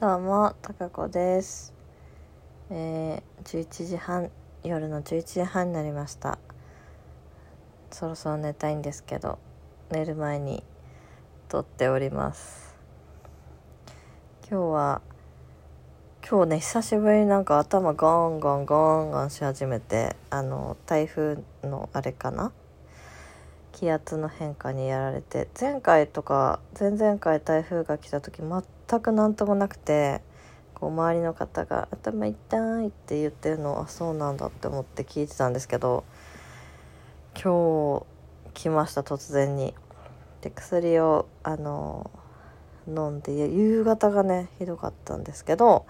どうも、たかこです。えー、11時半、夜の11時半になりました。そろそろ寝たいんですけど、寝る前に撮っております。今日は、今日ね、久しぶりになんか頭ゴンゴンゴンゴンし始めて、あの、台風のあれかな？気圧の変化にやられて前回とか前々回台風が来た時全く何ともなくてこう周りの方が「頭痛い」って言ってるのはそうなんだって思って聞いてたんですけど今日来ました突然に。で薬をあの飲んで夕方がねひどかったんですけど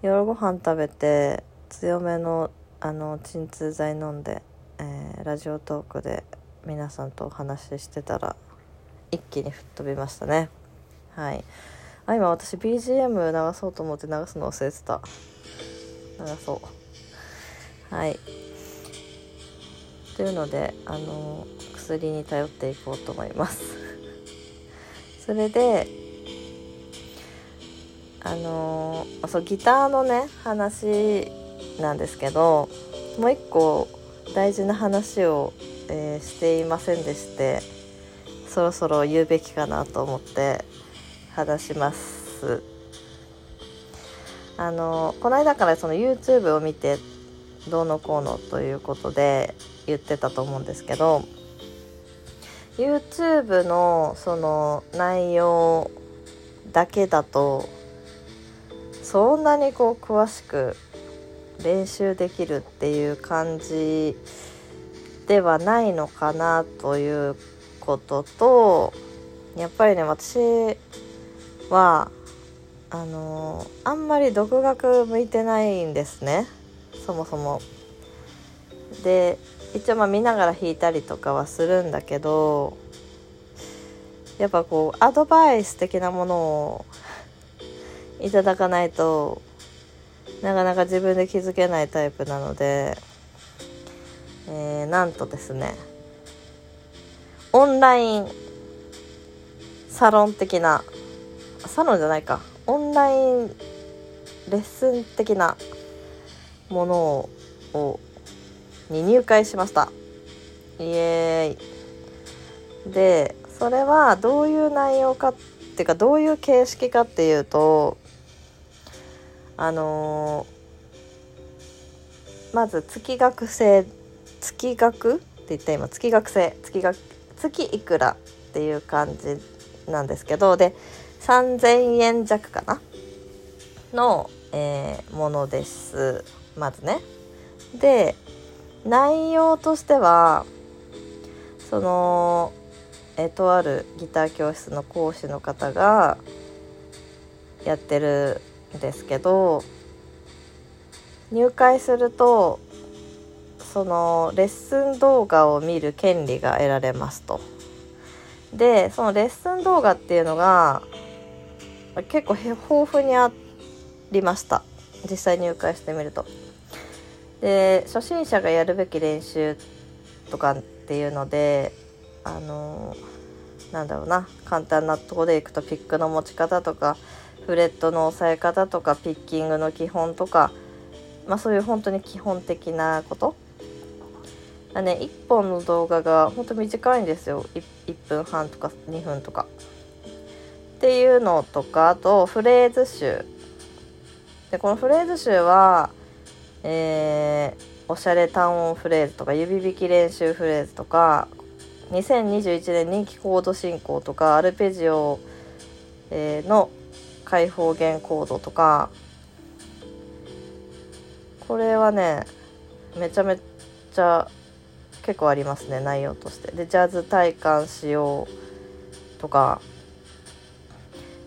夜ご飯食べて強めのあの鎮痛剤飲んで、えーラジオトークで皆さんとお話ししてたら一気に吹っ飛びましたねはいあ今私 BGM 流そうと思って流すの忘れてた。流そう。はい。というのであの薬に頼っていこうと思います。それであのそうギターのね話なんですけどもう一個大事な話を、えーしていませんでしてそろそろ言うべきかなと思って。話します。あのこの間からその YouTube を見てどうのこうのということで言ってたと思うんですけど YouTube のその内容だけだとそんなにこう詳しく練習できるっていう感じではないのかなということとやっぱりね私はあのあんまり独学向いてないんですねそもそも。で一応まあ見ながら弾いたりとかはするんだけどやっぱこうアドバイス的なものをいただかないとなかなか自分で気づけないタイプなので、えーなんとですねオンラインサロン的なサロンじゃないか。オンラインレッスン的なものをに入会しました。イエーイ。でそれはどういう内容かっていうかどういう形式かっていうとあのーまず月額制月額って言った今月額制月額月いくらっていう感じなんですけどで3,000円弱かな？の、えーものですまずね。で内容としてはそのえーとあるギター教室の講師の方がやってるんですけど入会するとそのレッスン動画を見る権利が得られますと。でそのレッスン動画っていうのが結構豊富にありました実際入会してみると。で初心者がやるべき練習とかっていうのであのなんだろうな簡単なとこでいくとピックの持ち方とかフレットの押さえ方とかピッキングの基本とか、まあ、そういう本当に基本的なことあね1本の動画が本当短いんですよ 1, 1分半とか2分とか。っていうのとかあとフレーズ集。でこのフレーズ集はえーおしゃれ単音フレーズとか指弾き練習フレーズとか2021年人気コード進行とかアルペジオ、えーの開放弦コードとか。これはねめちゃめちゃ結構ありますね内容として。でジャズ体感しようとか。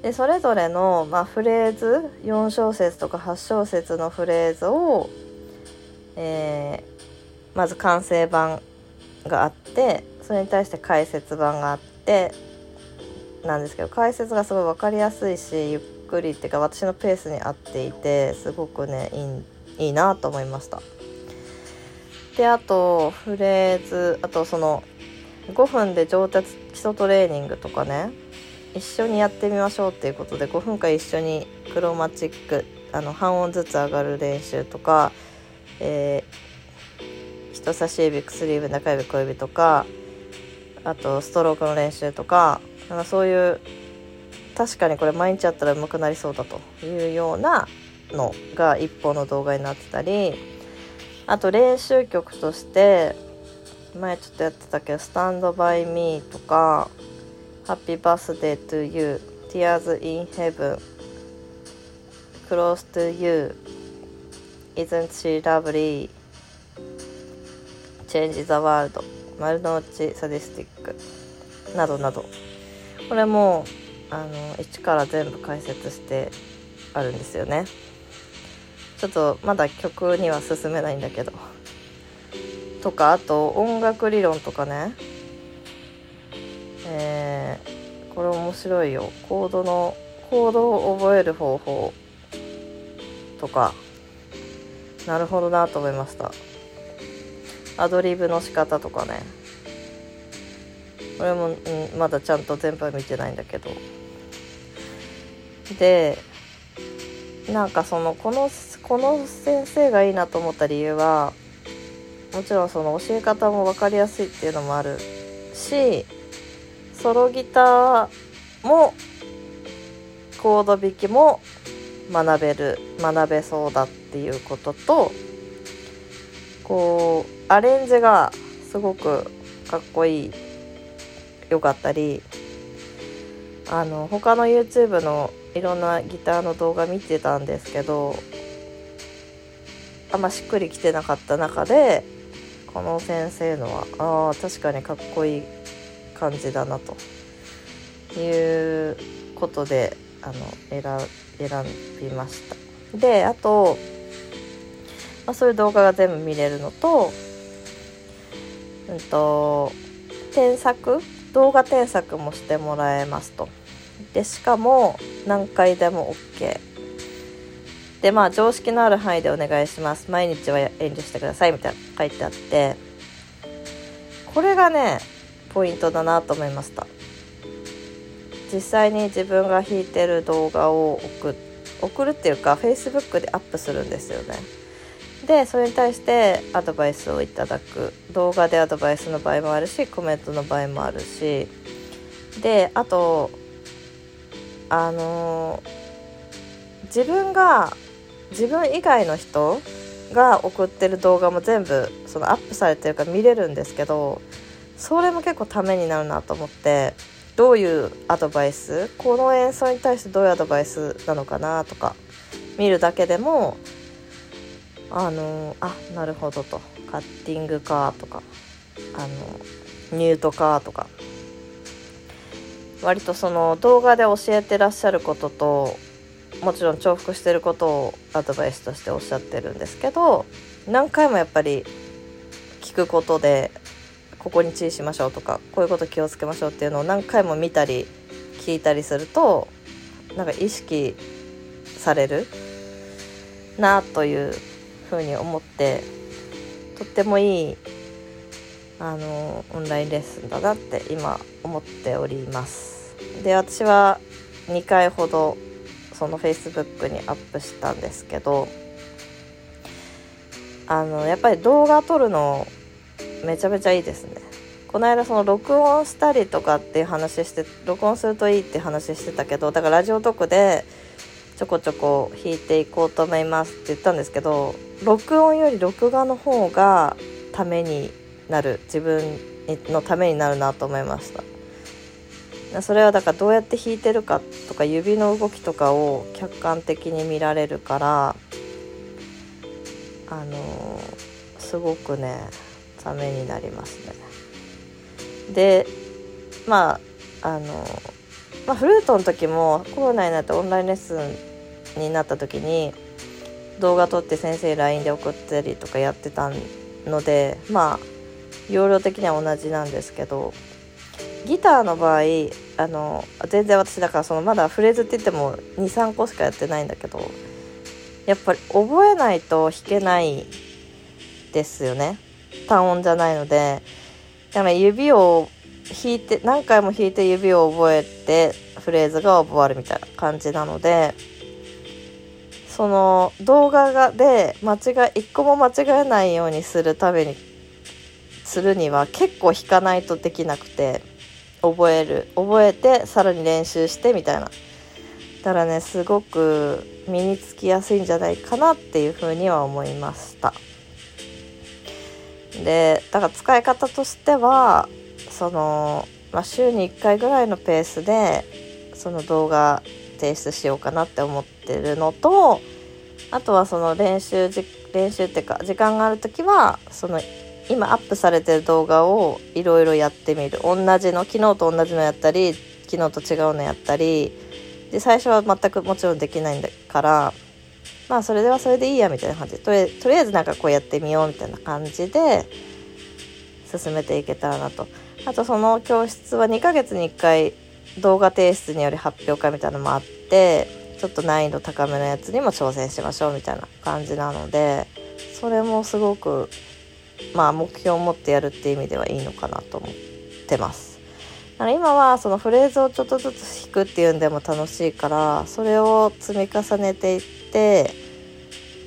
でそれぞれの、まあ、フレーズ4小節とか8小節のフレーズを、えーまず完成版があってそれに対して解説版があってなんですけど解説がすごい分かりやすいしゆっくりっていうか私のペースに合っていてすごくねいいいいなと思いました。であとフレーズあとその5分で上達基礎トレーニングとかね一緒にやってみましょうっていうことで5分間一緒にクロマチックあの半音ずつ上がる練習とか、えー、人差し指薬指中指小指とかあとストロークの練習とかなんかそういう確かにこれ毎日やったら上手くなりそうだというようなのが一本の動画になってたりあと練習曲として前ちょっとやってたけど「スタンドバイミーとか「ハッピーバースデートゥーユーティアーズイン heaven. Close to you. Isn't she lovely? Change the サディスティックなどなど。これもあの1から全部解説してあるんですよね。ちょっとまだ曲には進めないんだけど。とかあと音楽理論とかね。えー、これ面白いよ。コードのコードを覚える方法とか。なるほどなと思いました。アドリブの仕方とかね。これも、うん、まだちゃんと全部見てないんだけど。でなんかそのこのこの先生がいいなと思った理由はもちろんその教え方も分かりやすいっていうのもあるしソロギターもコード弾きも学べる学べそうだっていうこととこうアレンジがすごくかっこいい良かったりあの他の YouTube のいろんなギターの動画見てたんですけどあんましっくりきてなかった中でこの先生のはあ確かにかっこいい感じだなと。いうことであの選選びました。であと、まあ、そういう動画が全部見れるのと,、うんと添削？動画添削もしてもらえますと。でしかも何回でも OK でまあ常識のある範囲でお願いします。毎日は遠慮してくださいみたいな書いてあって。これがねポイントだなと思いました。実際に自分が弾いてる動画を送送るっていうか Facebook でアップするんですよね。でそれに対してアドバイスをいただく。動画でアドバイスの場合もあるしコメントの場合もあるし。であとあの自分が自分以外の人が送ってる動画も全部そのアップされてるから見れるんですけどそれも結構ためになるなと思ってどういうアドバイスこの演奏に対してどういうアドバイスなのかなとか見るだけでもあのあなるほどとカッティングかとかあのニュートかとか割とその動画で教えてらっしゃることともちろん重複してることをアドバイスとしておっしゃってるんですけど何回もやっぱり聞くことでここに注意しましょうとかこういうこと気をつけましょうっていうのを何回も見たり聞いたりするとなんか意識されるなというふうに思ってとってもいいあのオンラインレッスンだなって今思っております。で私は2回ほどその Facebook にアップしたんですけどあのやっぱり動画撮るのめちゃめちゃいいですね。この間その録音したりとかっていう話して録音するといいって話してたけどだからラジオトークでちょこちょこ弾いていこうと思いますって言ったんですけど録音より録画の方がためになる自分のためになるなと思いました。それはだからどうやって弾いてるかとか指の動きとかを客観的に見られるからあのー、すごくねためになりますね。でまああの、まあ、フルートの時もコロナになってオンラインレッスンになった時に動画撮って先生 LINE で送ったりとかやってたのでまあ容量的には同じなんですけどギターの場合あの全然私だからそのまだフレーズって言っても23個しかやってないんだけどやっぱり覚えないと弾けないですよね。単音じゃないのでだから指を弾いて何回も弾いて指を覚えてフレーズが覚わるみたいな感じなのでその動画がで間違い一個も間違えないようにするためにするには結構弾かないとできなくて覚える覚えてさらに練習してみたいな。だからねすごく身につきやすいんじゃないかなっていうふうには思いました。でだから使い方としてはその、まあ、週に1回ぐらいのペースでその動画提出しようかなって思ってるのとあとはその練習じ練習っていうか時間がある時はその今アップされてる動画をいろいろやってみる。同じの昨日と同じのやったり昨日と違うのやったり。で最初は全くもちろんできないんだからまあそれではそれでいいやみたいな感じでとりとりあえずなんかこうやってみようみたいな感じで進めていけたらなとあとその教室は2ヶ月に1回動画提出による発表会みたいなのもあってちょっと難易度高めのやつにも挑戦しましょうみたいな感じなのでそれもすごくまあ目標を持ってやるっていう意味ではいいのかなと思ってます。だから今はそのフレーズをちょっとずつ弾くっていうんでも楽しいからそれを積み重ねていって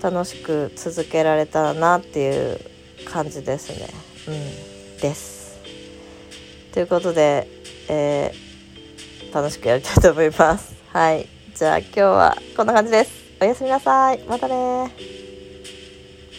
楽しく続けられたらなっていう感じですね。うん、です。ということで、えー、楽しくやりたいと思います。はい。じゃあ今日はこんな感じです。おやすみなさい。またね